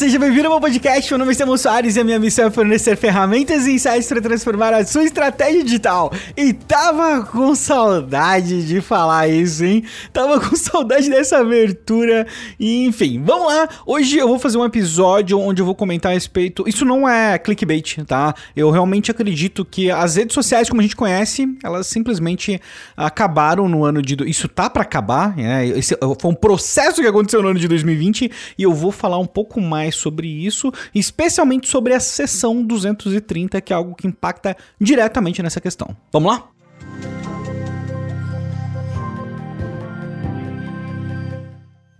seja bem-vindo ao meu podcast. Meu nome é Samuel Soares e a minha missão é fornecer ferramentas e insights para transformar a sua estratégia digital. E tava com saudade de falar isso, hein? Tava com saudade dessa abertura. E, enfim, vamos lá. Hoje eu vou fazer um episódio onde eu vou comentar a respeito. Isso não é clickbait, tá? Eu realmente acredito que as redes sociais, como a gente conhece, elas simplesmente acabaram no ano de. Isso tá para acabar, né? Esse foi um processo que aconteceu no ano de 2020 e eu vou falar um pouco pouco mais sobre isso, especialmente sobre a seção 230, que é algo que impacta diretamente nessa questão. Vamos lá?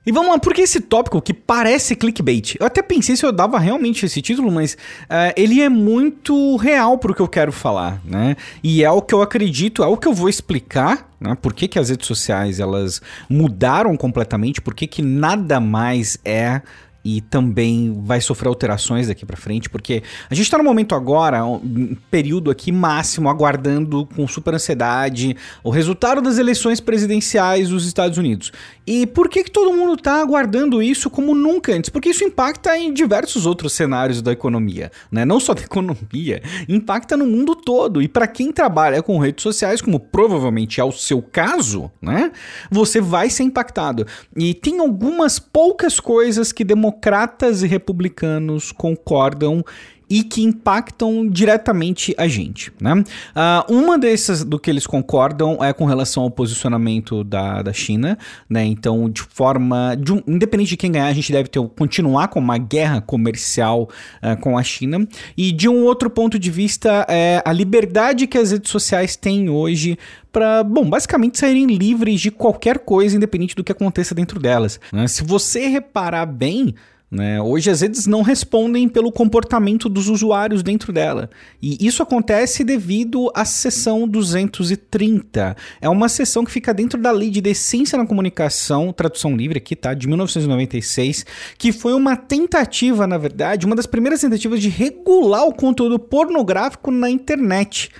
E vamos lá, porque esse tópico que parece clickbait, eu até pensei se eu dava realmente esse título, mas uh, ele é muito real pro que eu quero falar, né? E é o que eu acredito, é o que eu vou explicar, né? Por que, que as redes sociais elas mudaram completamente, por que, que nada mais é e também vai sofrer alterações daqui para frente, porque a gente está no momento agora, um período aqui máximo, aguardando com super ansiedade o resultado das eleições presidenciais dos Estados Unidos. E por que, que todo mundo está aguardando isso como nunca antes? Porque isso impacta em diversos outros cenários da economia, né? Não só da economia, impacta no mundo todo. E para quem trabalha com redes sociais, como provavelmente é o seu caso, né? Você vai ser impactado. E tem algumas poucas coisas que demonstram democratas e republicanos concordam e que impactam diretamente a gente. Né? Uh, uma dessas do que eles concordam é com relação ao posicionamento da, da China. Né? Então, de forma. De um, independente de quem ganhar, a gente deve ter, continuar com uma guerra comercial uh, com a China. E de um outro ponto de vista, é a liberdade que as redes sociais têm hoje para, bom, basicamente saírem livres de qualquer coisa, independente do que aconteça dentro delas. Né? Se você reparar bem, né? Hoje as redes não respondem pelo comportamento dos usuários dentro dela. E isso acontece devido à seção 230. É uma seção que fica dentro da Lei de Decência na Comunicação, tradução livre aqui, tá? De 1996, que foi uma tentativa, na verdade, uma das primeiras tentativas de regular o conteúdo pornográfico na internet.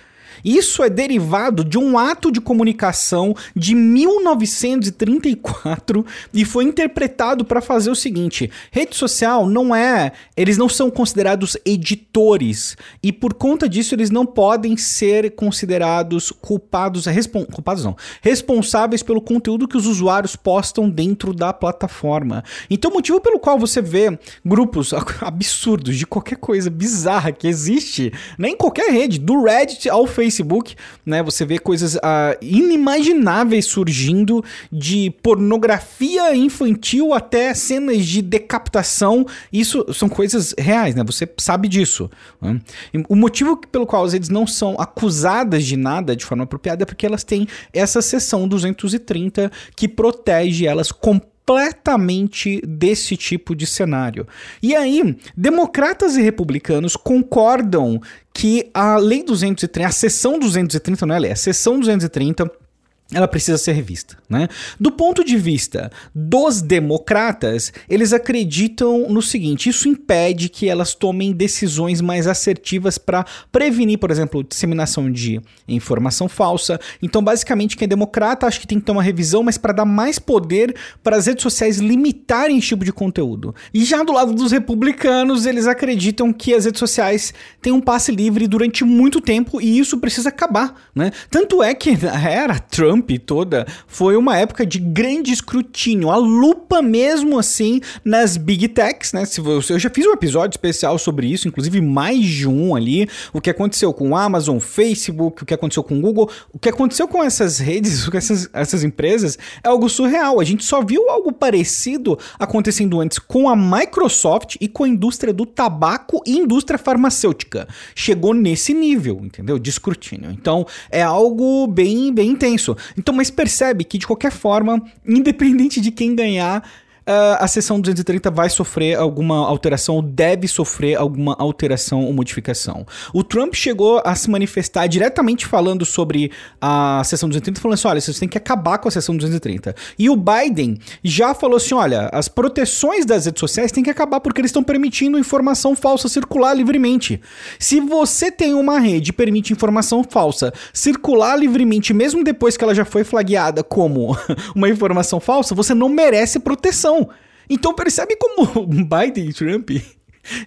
Isso é derivado de um ato de comunicação de 1934 e foi interpretado para fazer o seguinte: rede social não é, eles não são considerados editores e por conta disso eles não podem ser considerados culpados, respon, culpados não, responsáveis pelo conteúdo que os usuários postam dentro da plataforma. Então, o motivo pelo qual você vê grupos absurdos de qualquer coisa bizarra que existe, nem em qualquer rede, do Reddit ao Facebook Facebook, né? Você vê coisas uh, inimagináveis surgindo de pornografia infantil até cenas de decapitação. Isso são coisas reais, né? Você sabe disso. Né? O motivo pelo qual redes não são acusadas de nada de forma apropriada é porque elas têm essa seção 230 que protege elas completamente desse tipo de cenário. E aí, democratas e republicanos concordam que a Lei 230, a seção 230, não é a lei, a seção 230 ela precisa ser revista, né? Do ponto de vista dos democratas, eles acreditam no seguinte: isso impede que elas tomem decisões mais assertivas para prevenir, por exemplo, disseminação de informação falsa. Então, basicamente, quem é democrata acha que tem que ter uma revisão, mas para dar mais poder para as redes sociais limitarem esse tipo de conteúdo. E já do lado dos republicanos, eles acreditam que as redes sociais têm um passe livre durante muito tempo e isso precisa acabar, né? Tanto é que na era Trump Trump toda foi uma época de grande escrutínio, a lupa mesmo assim nas big techs, né? Se você, eu já fiz um episódio especial sobre isso, inclusive mais de um ali, o que aconteceu com Amazon, Facebook, o que aconteceu com Google, o que aconteceu com essas redes, com essas, essas empresas é algo surreal. A gente só viu algo parecido acontecendo antes com a Microsoft e com a indústria do tabaco e indústria farmacêutica. Chegou nesse nível, entendeu? De escrutínio. Então, é algo bem, bem intenso. Então, mas percebe que de qualquer forma, independente de quem ganhar, a seção 230 vai sofrer alguma alteração, ou deve sofrer alguma alteração ou modificação. O Trump chegou a se manifestar diretamente falando sobre a seção 230, falando assim: olha, vocês têm que acabar com a seção 230. E o Biden já falou assim: olha, as proteções das redes sociais têm que acabar porque eles estão permitindo informação falsa circular livremente. Se você tem uma rede e permite informação falsa circular livremente, mesmo depois que ela já foi flagueada como uma informação falsa, você não merece proteção. Então percebe como Biden e Trump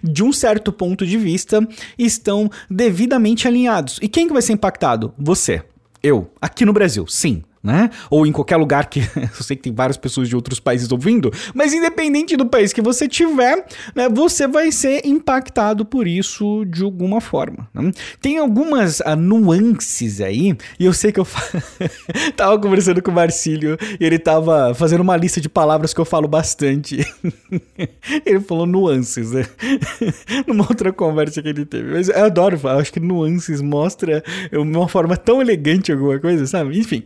de um certo ponto de vista, estão devidamente alinhados. E quem que vai ser impactado? Você. Eu. Aqui no Brasil, sim né? Ou em qualquer lugar que eu sei que tem várias pessoas de outros países ouvindo, mas independente do país que você tiver, né, você vai ser impactado por isso de alguma forma. Né? Tem algumas uh, nuances aí, e eu sei que eu tava conversando com o Marcílio e ele tava fazendo uma lista de palavras que eu falo bastante. ele falou nuances, né? Numa outra conversa que ele teve. Mas eu adoro falar, acho que nuances mostra uma forma tão elegante alguma coisa, sabe? Enfim.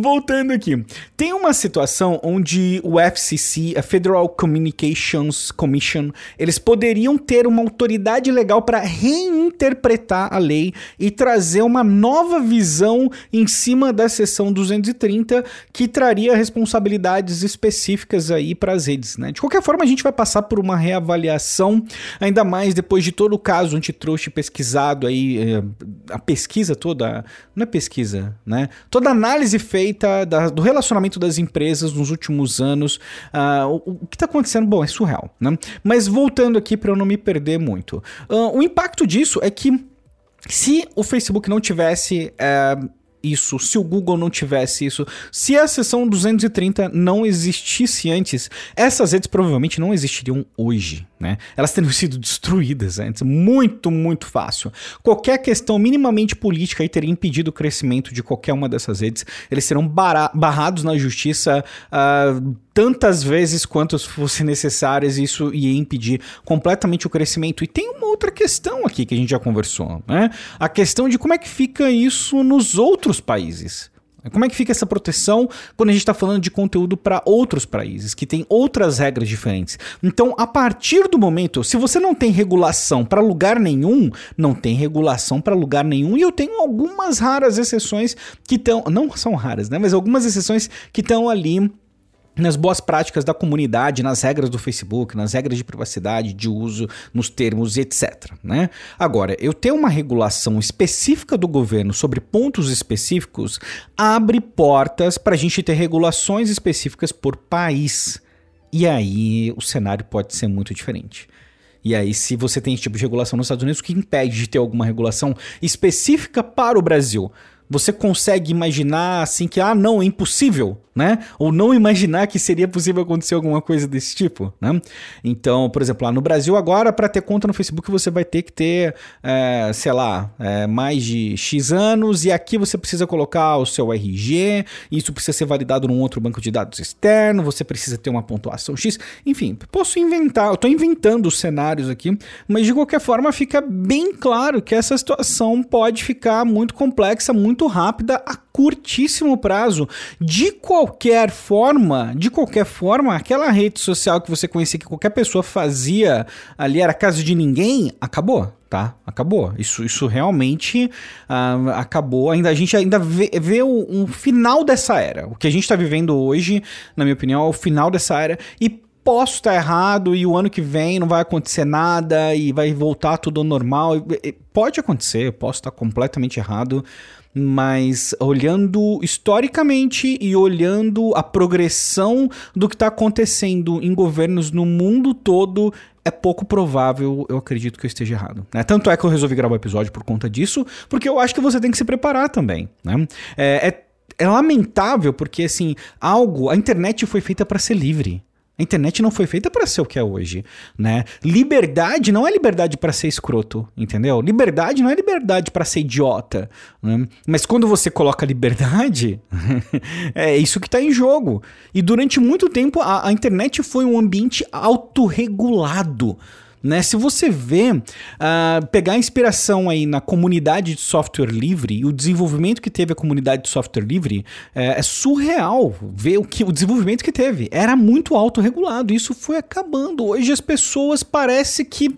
Voltando aqui. Tem uma situação onde o FCC, a Federal Communications Commission, eles poderiam ter uma autoridade legal para reinterpretar a lei e trazer uma nova visão em cima da seção 230 que traria responsabilidades específicas aí para as redes, né? De qualquer forma, a gente vai passar por uma reavaliação, ainda mais depois de todo o caso antitruste pesquisado aí, eh, a pesquisa toda, não é pesquisa, né? Toda análise feita feita da, do relacionamento das empresas nos últimos anos. Uh, o, o, que está acontecendo? Bom, é surreal, né? Mas voltando aqui para eu não me perder muito. Uh, o impacto disso é que se o Facebook não tivesse. Uh, isso, se o Google não tivesse isso, se a seção 230 não existisse antes, essas redes provavelmente não existiriam hoje né? Elas teriam sido destruídas antes, muito, muito fácil. Qualquer questão minimamente política aí teria impedido o crescimento de qualquer uma dessas redes. Eles serão barrados na justiça uh, tantas vezes quanto fossem necessárias, isso ia impedir completamente o crescimento. E tem uma outra questão aqui que a gente já conversou, né? A questão de como é que fica isso nos outros países. Como é que fica essa proteção quando a gente está falando de conteúdo para outros países, que tem outras regras diferentes? Então, a partir do momento, se você não tem regulação para lugar nenhum, não tem regulação para lugar nenhum, e eu tenho algumas raras exceções que estão. Não são raras, né? Mas algumas exceções que estão ali nas boas práticas da comunidade, nas regras do Facebook, nas regras de privacidade, de uso, nos termos, etc. Né? Agora, eu ter uma regulação específica do governo sobre pontos específicos abre portas para a gente ter regulações específicas por país. E aí o cenário pode ser muito diferente. E aí, se você tem esse tipo de regulação nos Estados Unidos, o que impede de ter alguma regulação específica para o Brasil? Você consegue imaginar assim que, ah, não, é impossível né? Ou não imaginar que seria possível acontecer alguma coisa desse tipo, né? Então, por exemplo, lá no Brasil agora, para ter conta no Facebook, você vai ter que ter, é, sei lá, é, mais de X anos, e aqui você precisa colocar o seu RG, isso precisa ser validado num outro banco de dados externo, você precisa ter uma pontuação X, enfim, posso inventar, eu estou inventando os cenários aqui, mas de qualquer forma fica bem claro que essa situação pode ficar muito complexa, muito rápida, a curtíssimo prazo, de qualquer qualquer forma, de qualquer forma, aquela rede social que você conhecia que qualquer pessoa fazia ali era casa de ninguém, acabou tá? Acabou. Isso, isso realmente uh, acabou. Ainda a gente ainda vê, vê o, um final dessa era. O que a gente está vivendo hoje, na minha opinião, é o final dessa era. E posso estar errado e o ano que vem não vai acontecer nada e vai voltar tudo ao normal. Pode acontecer, eu posso estar completamente errado mas olhando historicamente e olhando a progressão do que está acontecendo em governos no mundo todo, é pouco provável, eu acredito que eu esteja errado. Né? Tanto é que eu resolvi gravar o episódio por conta disso, porque eu acho que você tem que se preparar também. Né? É, é, é lamentável porque, assim, algo. A internet foi feita para ser livre. A internet não foi feita para ser o que é hoje, né? Liberdade não é liberdade para ser escroto, entendeu? Liberdade não é liberdade para ser idiota, né? Mas quando você coloca liberdade, é isso que está em jogo. E durante muito tempo a, a internet foi um ambiente autorregulado. Né? Se você vê, uh, pegar inspiração aí na comunidade de software livre e o desenvolvimento que teve a comunidade de software livre, é, é surreal ver o, que, o desenvolvimento que teve. Era muito autorregulado, isso foi acabando. Hoje as pessoas parece que,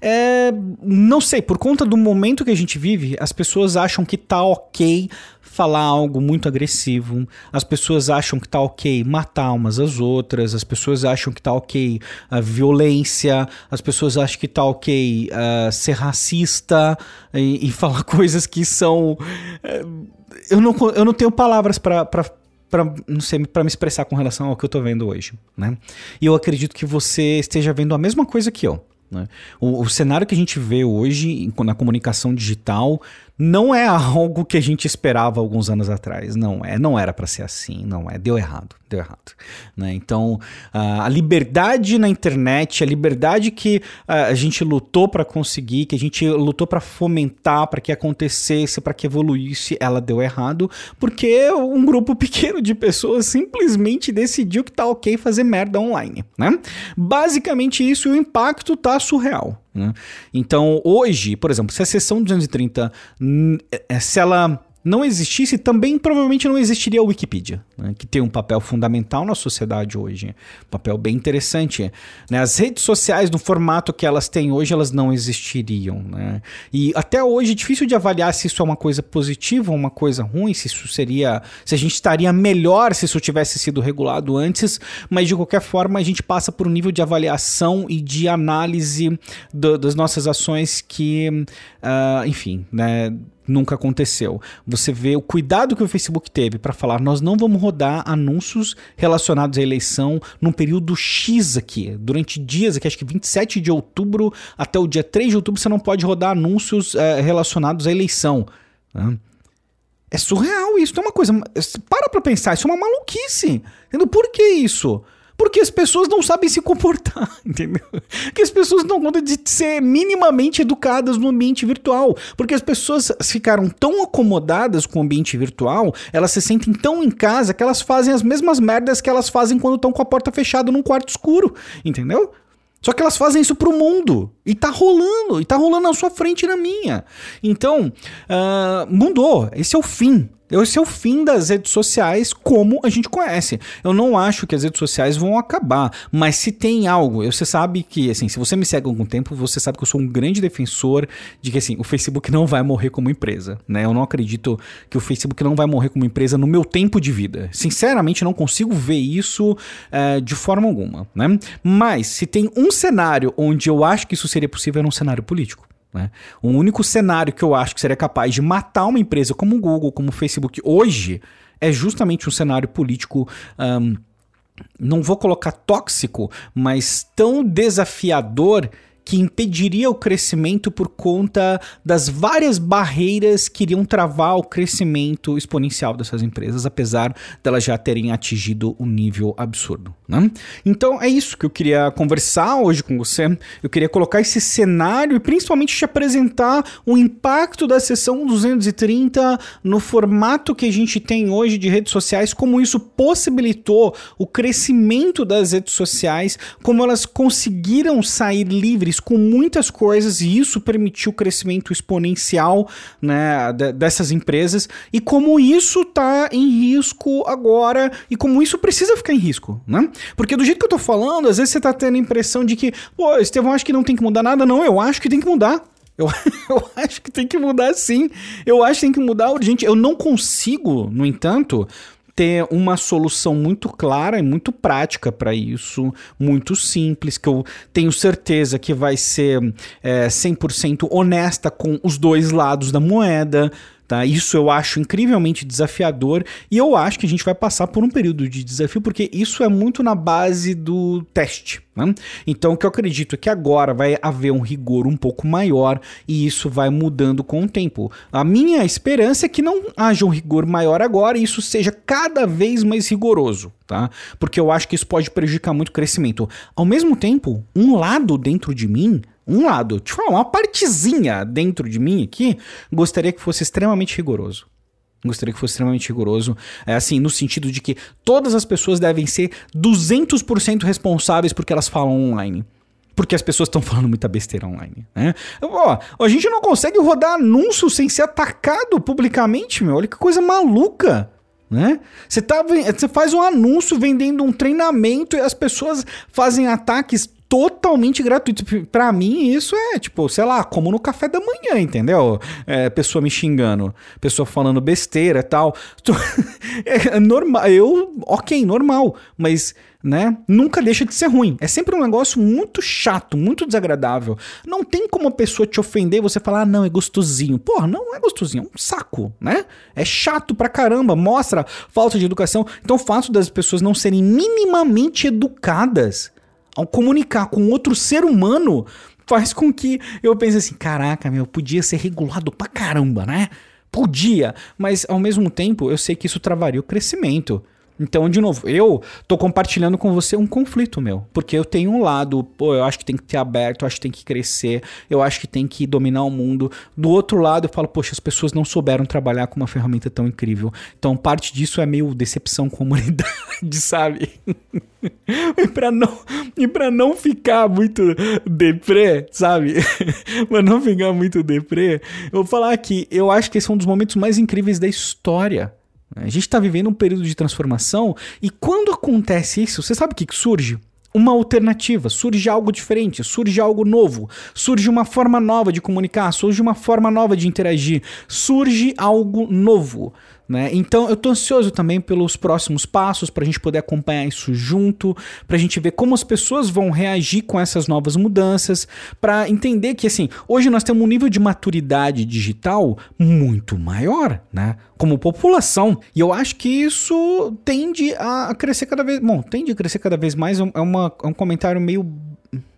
é, não sei, por conta do momento que a gente vive, as pessoas acham que tá ok falar algo muito agressivo, as pessoas acham que tá ok matar umas às outras, as pessoas acham que tá ok a violência, as pessoas acham que tá ok uh, ser racista e, e, falar coisas que são. Uh, eu, não, eu não tenho palavras para para não sei para me expressar com relação ao que eu tô vendo hoje, né? E eu acredito que você esteja vendo a mesma coisa que eu. Né? O, o, cenário que a gente vê hoje na comunicação digital não é algo que a gente esperava alguns anos atrás. Não é, não era para ser assim, não é. Deu errado, deu errado. Né? Então, a liberdade na internet, a liberdade que a gente lutou para conseguir, que a gente lutou para fomentar, para que acontecesse, para que evoluísse, ela deu errado, porque um grupo pequeno de pessoas simplesmente decidiu que tá ok fazer merda online, né? Basicamente isso, e o impacto tá surreal. Né? Então, hoje, por exemplo, se a sessão 230, é, se ela não existisse, também provavelmente não existiria a Wikipedia, né, que tem um papel fundamental na sociedade hoje, um papel bem interessante. Né? As redes sociais, no formato que elas têm hoje, elas não existiriam. Né? E até hoje é difícil de avaliar se isso é uma coisa positiva ou uma coisa ruim, se isso seria. se a gente estaria melhor se isso tivesse sido regulado antes, mas de qualquer forma a gente passa por um nível de avaliação e de análise do, das nossas ações que, uh, enfim, né? Nunca aconteceu. Você vê o cuidado que o Facebook teve para falar: nós não vamos rodar anúncios relacionados à eleição num período X aqui, durante dias aqui, acho que 27 de outubro até o dia 3 de outubro você não pode rodar anúncios é, relacionados à eleição. Né? É surreal isso, é uma coisa. Para pra pensar, isso é uma maluquice. Entendeu? Por que isso? Porque as pessoas não sabem se comportar, entendeu? Que as pessoas não contam de ser minimamente educadas no ambiente virtual. Porque as pessoas ficaram tão acomodadas com o ambiente virtual, elas se sentem tão em casa que elas fazem as mesmas merdas que elas fazem quando estão com a porta fechada num quarto escuro, entendeu? Só que elas fazem isso pro mundo. E tá rolando. E tá rolando na sua frente e na minha. Então, uh, mudou. Esse é o fim. Esse é o fim das redes sociais como a gente conhece. Eu não acho que as redes sociais vão acabar, mas se tem algo, você sabe que, assim, se você me segue há algum tempo, você sabe que eu sou um grande defensor de que, assim, o Facebook não vai morrer como empresa, né? Eu não acredito que o Facebook não vai morrer como empresa no meu tempo de vida. Sinceramente, não consigo ver isso é, de forma alguma, né? Mas, se tem um cenário onde eu acho que isso seria possível, é um cenário político. Né? O único cenário que eu acho que seria capaz de matar uma empresa como o Google, como o Facebook hoje, é justamente um cenário político. Um, não vou colocar tóxico, mas tão desafiador que impediria o crescimento por conta das várias barreiras que iriam travar o crescimento exponencial dessas empresas, apesar delas já terem atingido um nível absurdo. Né? Então é isso que eu queria conversar hoje com você. Eu queria colocar esse cenário e principalmente te apresentar o impacto da sessão 230 no formato que a gente tem hoje de redes sociais, como isso possibilitou o crescimento das redes sociais, como elas conseguiram sair livres com muitas coisas e isso permitiu o crescimento exponencial né, dessas empresas e como isso está em risco agora e como isso precisa ficar em risco, né? Porque do jeito que eu tô falando, às vezes você tá tendo a impressão de que, pô, Estevão, acho que não tem que mudar nada. Não, eu acho que tem que mudar. Eu, eu acho que tem que mudar sim. Eu acho que tem que mudar urgente. Eu não consigo, no entanto, ter uma solução muito clara e muito prática para isso, muito simples, que eu tenho certeza que vai ser é, 100% honesta com os dois lados da moeda. Tá? Isso eu acho incrivelmente desafiador e eu acho que a gente vai passar por um período de desafio porque isso é muito na base do teste. Né? Então o que eu acredito é que agora vai haver um rigor um pouco maior e isso vai mudando com o tempo. A minha esperança é que não haja um rigor maior agora e isso seja cada vez mais rigoroso. Tá? Porque eu acho que isso pode prejudicar muito o crescimento. Ao mesmo tempo, um lado dentro de mim um lado, tipo, uma partezinha dentro de mim aqui, gostaria que fosse extremamente rigoroso. Gostaria que fosse extremamente rigoroso, é assim, no sentido de que todas as pessoas devem ser 200% responsáveis porque elas falam online porque as pessoas estão falando muita besteira online, né? Ó, a gente não consegue rodar anúncio sem ser atacado publicamente, meu. Olha que coisa maluca. Né? Você, tá, você faz um anúncio vendendo um treinamento e as pessoas fazem ataques totalmente gratuito. Para mim, isso é, tipo, sei lá, como no café da manhã, entendeu? É, pessoa me xingando, pessoa falando besteira e tal. é normal. Eu, ok, normal. Mas né? Nunca deixa de ser ruim. É sempre um negócio muito chato, muito desagradável. Não tem como a pessoa te ofender e você falar, ah, não, é gostosinho. Porra, não é gostosinho, é um saco, né? É chato pra caramba, mostra falta de educação. Então, o fato das pessoas não serem minimamente educadas ao comunicar com outro ser humano faz com que eu pense assim: caraca, meu, podia ser regulado pra caramba, né? Podia, mas ao mesmo tempo eu sei que isso travaria o crescimento. Então, de novo, eu tô compartilhando com você um conflito meu. Porque eu tenho um lado, pô, eu acho que tem que ter aberto, eu acho que tem que crescer, eu acho que tem que dominar o mundo. Do outro lado, eu falo, poxa, as pessoas não souberam trabalhar com uma ferramenta tão incrível. Então, parte disso é meio decepção com a humanidade, sabe? e pra não, e pra não ficar muito deprê, sabe? pra não ficar muito deprê, eu vou falar que eu acho que esse é um dos momentos mais incríveis da história a gente está vivendo um período de transformação e quando acontece isso, você sabe o que, que surge? Uma alternativa, surge algo diferente, surge algo novo, surge uma forma nova de comunicar, surge uma forma nova de interagir, surge algo novo. Né? Então eu tô ansioso também pelos próximos passos para a gente poder acompanhar isso junto, para a gente ver como as pessoas vão reagir com essas novas mudanças, para entender que assim hoje nós temos um nível de maturidade digital muito maior, né? Como população e eu acho que isso tende a crescer cada vez, bom, tende a crescer cada vez mais. É, uma, é um comentário meio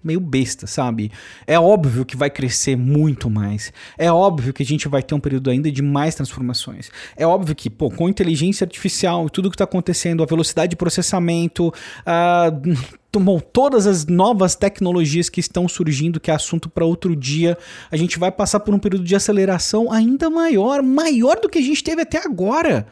meio besta, sabe? É óbvio que vai crescer muito mais. É óbvio que a gente vai ter um período ainda de mais transformações. É óbvio que, pô, com inteligência artificial, tudo que está acontecendo, a velocidade de processamento, uh, Bom, todas as novas tecnologias que estão surgindo, que é assunto para outro dia, a gente vai passar por um período de aceleração ainda maior, maior do que a gente teve até agora.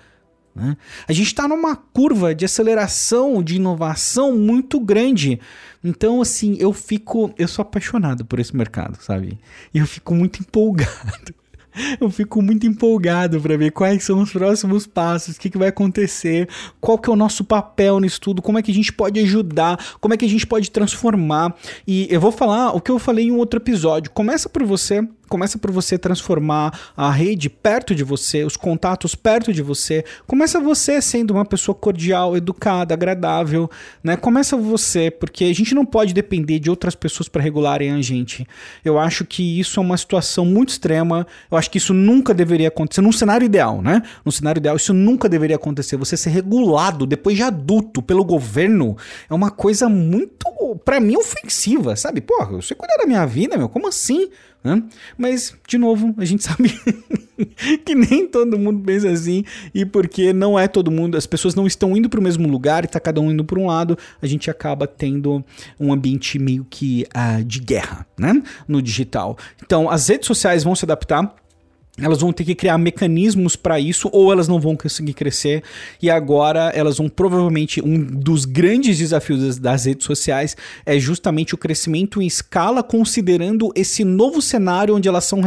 Né? A gente está numa curva de aceleração, de inovação muito grande. Então, assim, eu fico. Eu sou apaixonado por esse mercado, sabe? E eu fico muito empolgado. Eu fico muito empolgado para ver quais são os próximos passos, o que, que vai acontecer, qual que é o nosso papel nisso tudo, como é que a gente pode ajudar, como é que a gente pode transformar. E eu vou falar o que eu falei em um outro episódio. Começa por você Começa por você transformar a rede perto de você, os contatos perto de você. Começa você sendo uma pessoa cordial, educada, agradável, né? Começa você, porque a gente não pode depender de outras pessoas para regularem a gente. Eu acho que isso é uma situação muito extrema. Eu acho que isso nunca deveria acontecer num cenário ideal, né? No cenário ideal isso nunca deveria acontecer. Você ser regulado depois de adulto pelo governo é uma coisa muito, para mim, ofensiva, sabe? Porra, você cuidar da minha vida, meu, como assim? Né? Mas, de novo, a gente sabe que nem todo mundo pensa assim, e porque não é todo mundo, as pessoas não estão indo para o mesmo lugar e está cada um indo para um lado, a gente acaba tendo um ambiente meio que uh, de guerra né? no digital. Então, as redes sociais vão se adaptar elas vão ter que criar mecanismos para isso ou elas não vão conseguir crescer e agora elas vão provavelmente um dos grandes desafios das, redes sociais é justamente o crescimento em escala considerando esse novo cenário onde elas são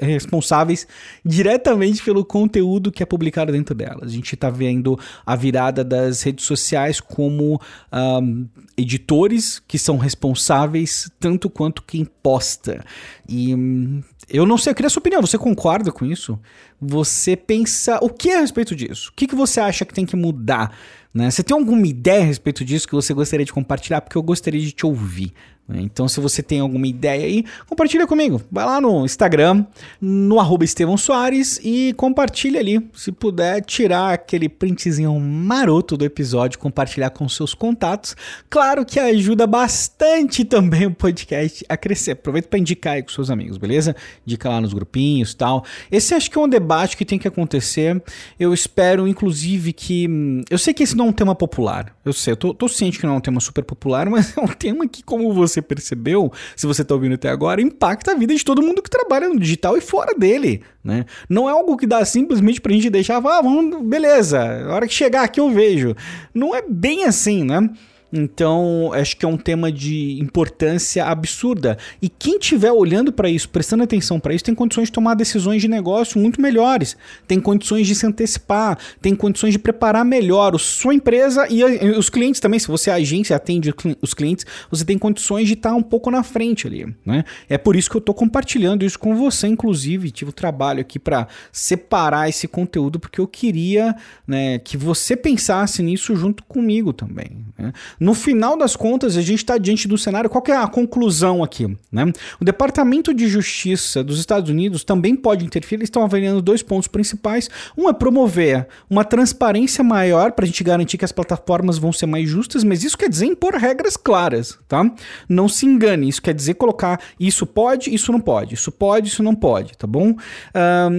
responsáveis diretamente pelo conteúdo que é publicado dentro delas. A gente está vendo a virada das redes sociais como um, editores que são responsáveis tanto quanto quem posta e hum, eu não sei, eu queria a sua opinião. Você concorda com isso? Você pensa o que é a respeito disso? O que, que você acha que tem que mudar? Né? Você tem alguma ideia a respeito disso que você gostaria de compartilhar? Porque eu gostaria de te ouvir. Né? Então, se você tem alguma ideia aí, compartilha comigo. Vai lá no Instagram, no arroba Estevão Soares e compartilha ali. Se puder tirar aquele printzinho maroto do episódio, compartilhar com seus contatos. Claro que ajuda bastante também o podcast a crescer. Aproveita para indicar aí com seus amigos, beleza? Indica lá nos grupinhos tal. Esse acho que é um debate que tem que acontecer. Eu espero, inclusive, que. Hum, eu sei que esse não é um tema popular. Eu sei, eu tô, tô ciente que não é um tema super popular, mas é um tema que, como você você percebeu, se você está ouvindo até agora, impacta a vida de todo mundo que trabalha no digital e fora dele, né? Não é algo que dá simplesmente pra gente deixar, ah, vamos, beleza, a hora que chegar aqui eu vejo. Não é bem assim, né? Então, acho que é um tema de importância absurda. E quem estiver olhando para isso, prestando atenção para isso, tem condições de tomar decisões de negócio muito melhores, tem condições de se antecipar, tem condições de preparar melhor a sua empresa e, os clientes também. Se você é agência atende os clientes, você tem condições de estar um pouco na frente ali. Né? É por isso que eu estou compartilhando isso com você, inclusive. Tive o trabalho aqui para separar esse conteúdo, porque eu queria né, que você pensasse nisso junto comigo também. Né? No final das contas, a gente está diante do cenário. Qual é a conclusão aqui? Né? O Departamento de Justiça dos Estados Unidos também pode interferir. Eles estão avaliando dois pontos principais. Um é promover uma transparência maior para a gente garantir que as plataformas vão ser mais justas, mas isso quer dizer impor regras claras, tá? Não se engane. Isso quer dizer colocar isso pode, isso não pode, isso pode, isso não pode, tá bom?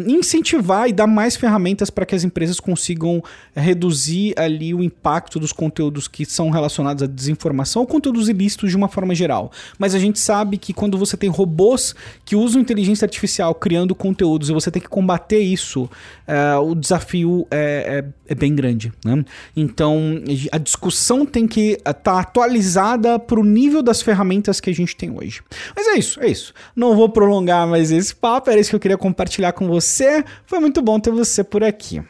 Incentivar e dar mais ferramentas para que as empresas consigam reduzir ali o impacto dos conteúdos que são relacionados à desinformação ou conteúdos ilícitos de uma forma geral. Mas a gente sabe que quando você tem robôs que usam inteligência artificial criando conteúdos e você tem que combater isso, uh, o desafio é, é, é bem grande. Né? Então a discussão tem que estar tá atualizada para o nível das ferramentas que a gente tem hoje. Mas é isso, é isso. Não vou prolongar mais esse papo, era isso que eu queria compartilhar com você. Foi muito bom ter você por aqui.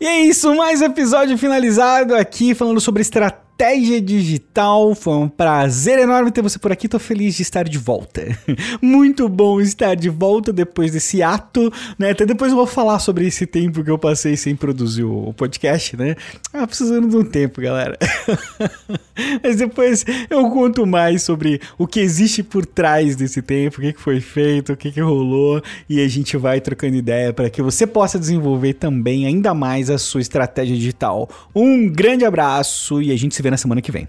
E é isso, mais episódio finalizado aqui falando sobre estratégia Estratégia Digital. Foi um prazer enorme ter você por aqui. Tô feliz de estar de volta. Muito bom estar de volta depois desse ato, né? Até depois eu vou falar sobre esse tempo que eu passei sem produzir o podcast, né? Ah, precisando de um tempo, galera. Mas depois eu conto mais sobre o que existe por trás desse tempo, o que foi feito, o que rolou e a gente vai trocando ideia para que você possa desenvolver também ainda mais a sua estratégia digital. Um grande abraço e a gente se vê na semana que vem.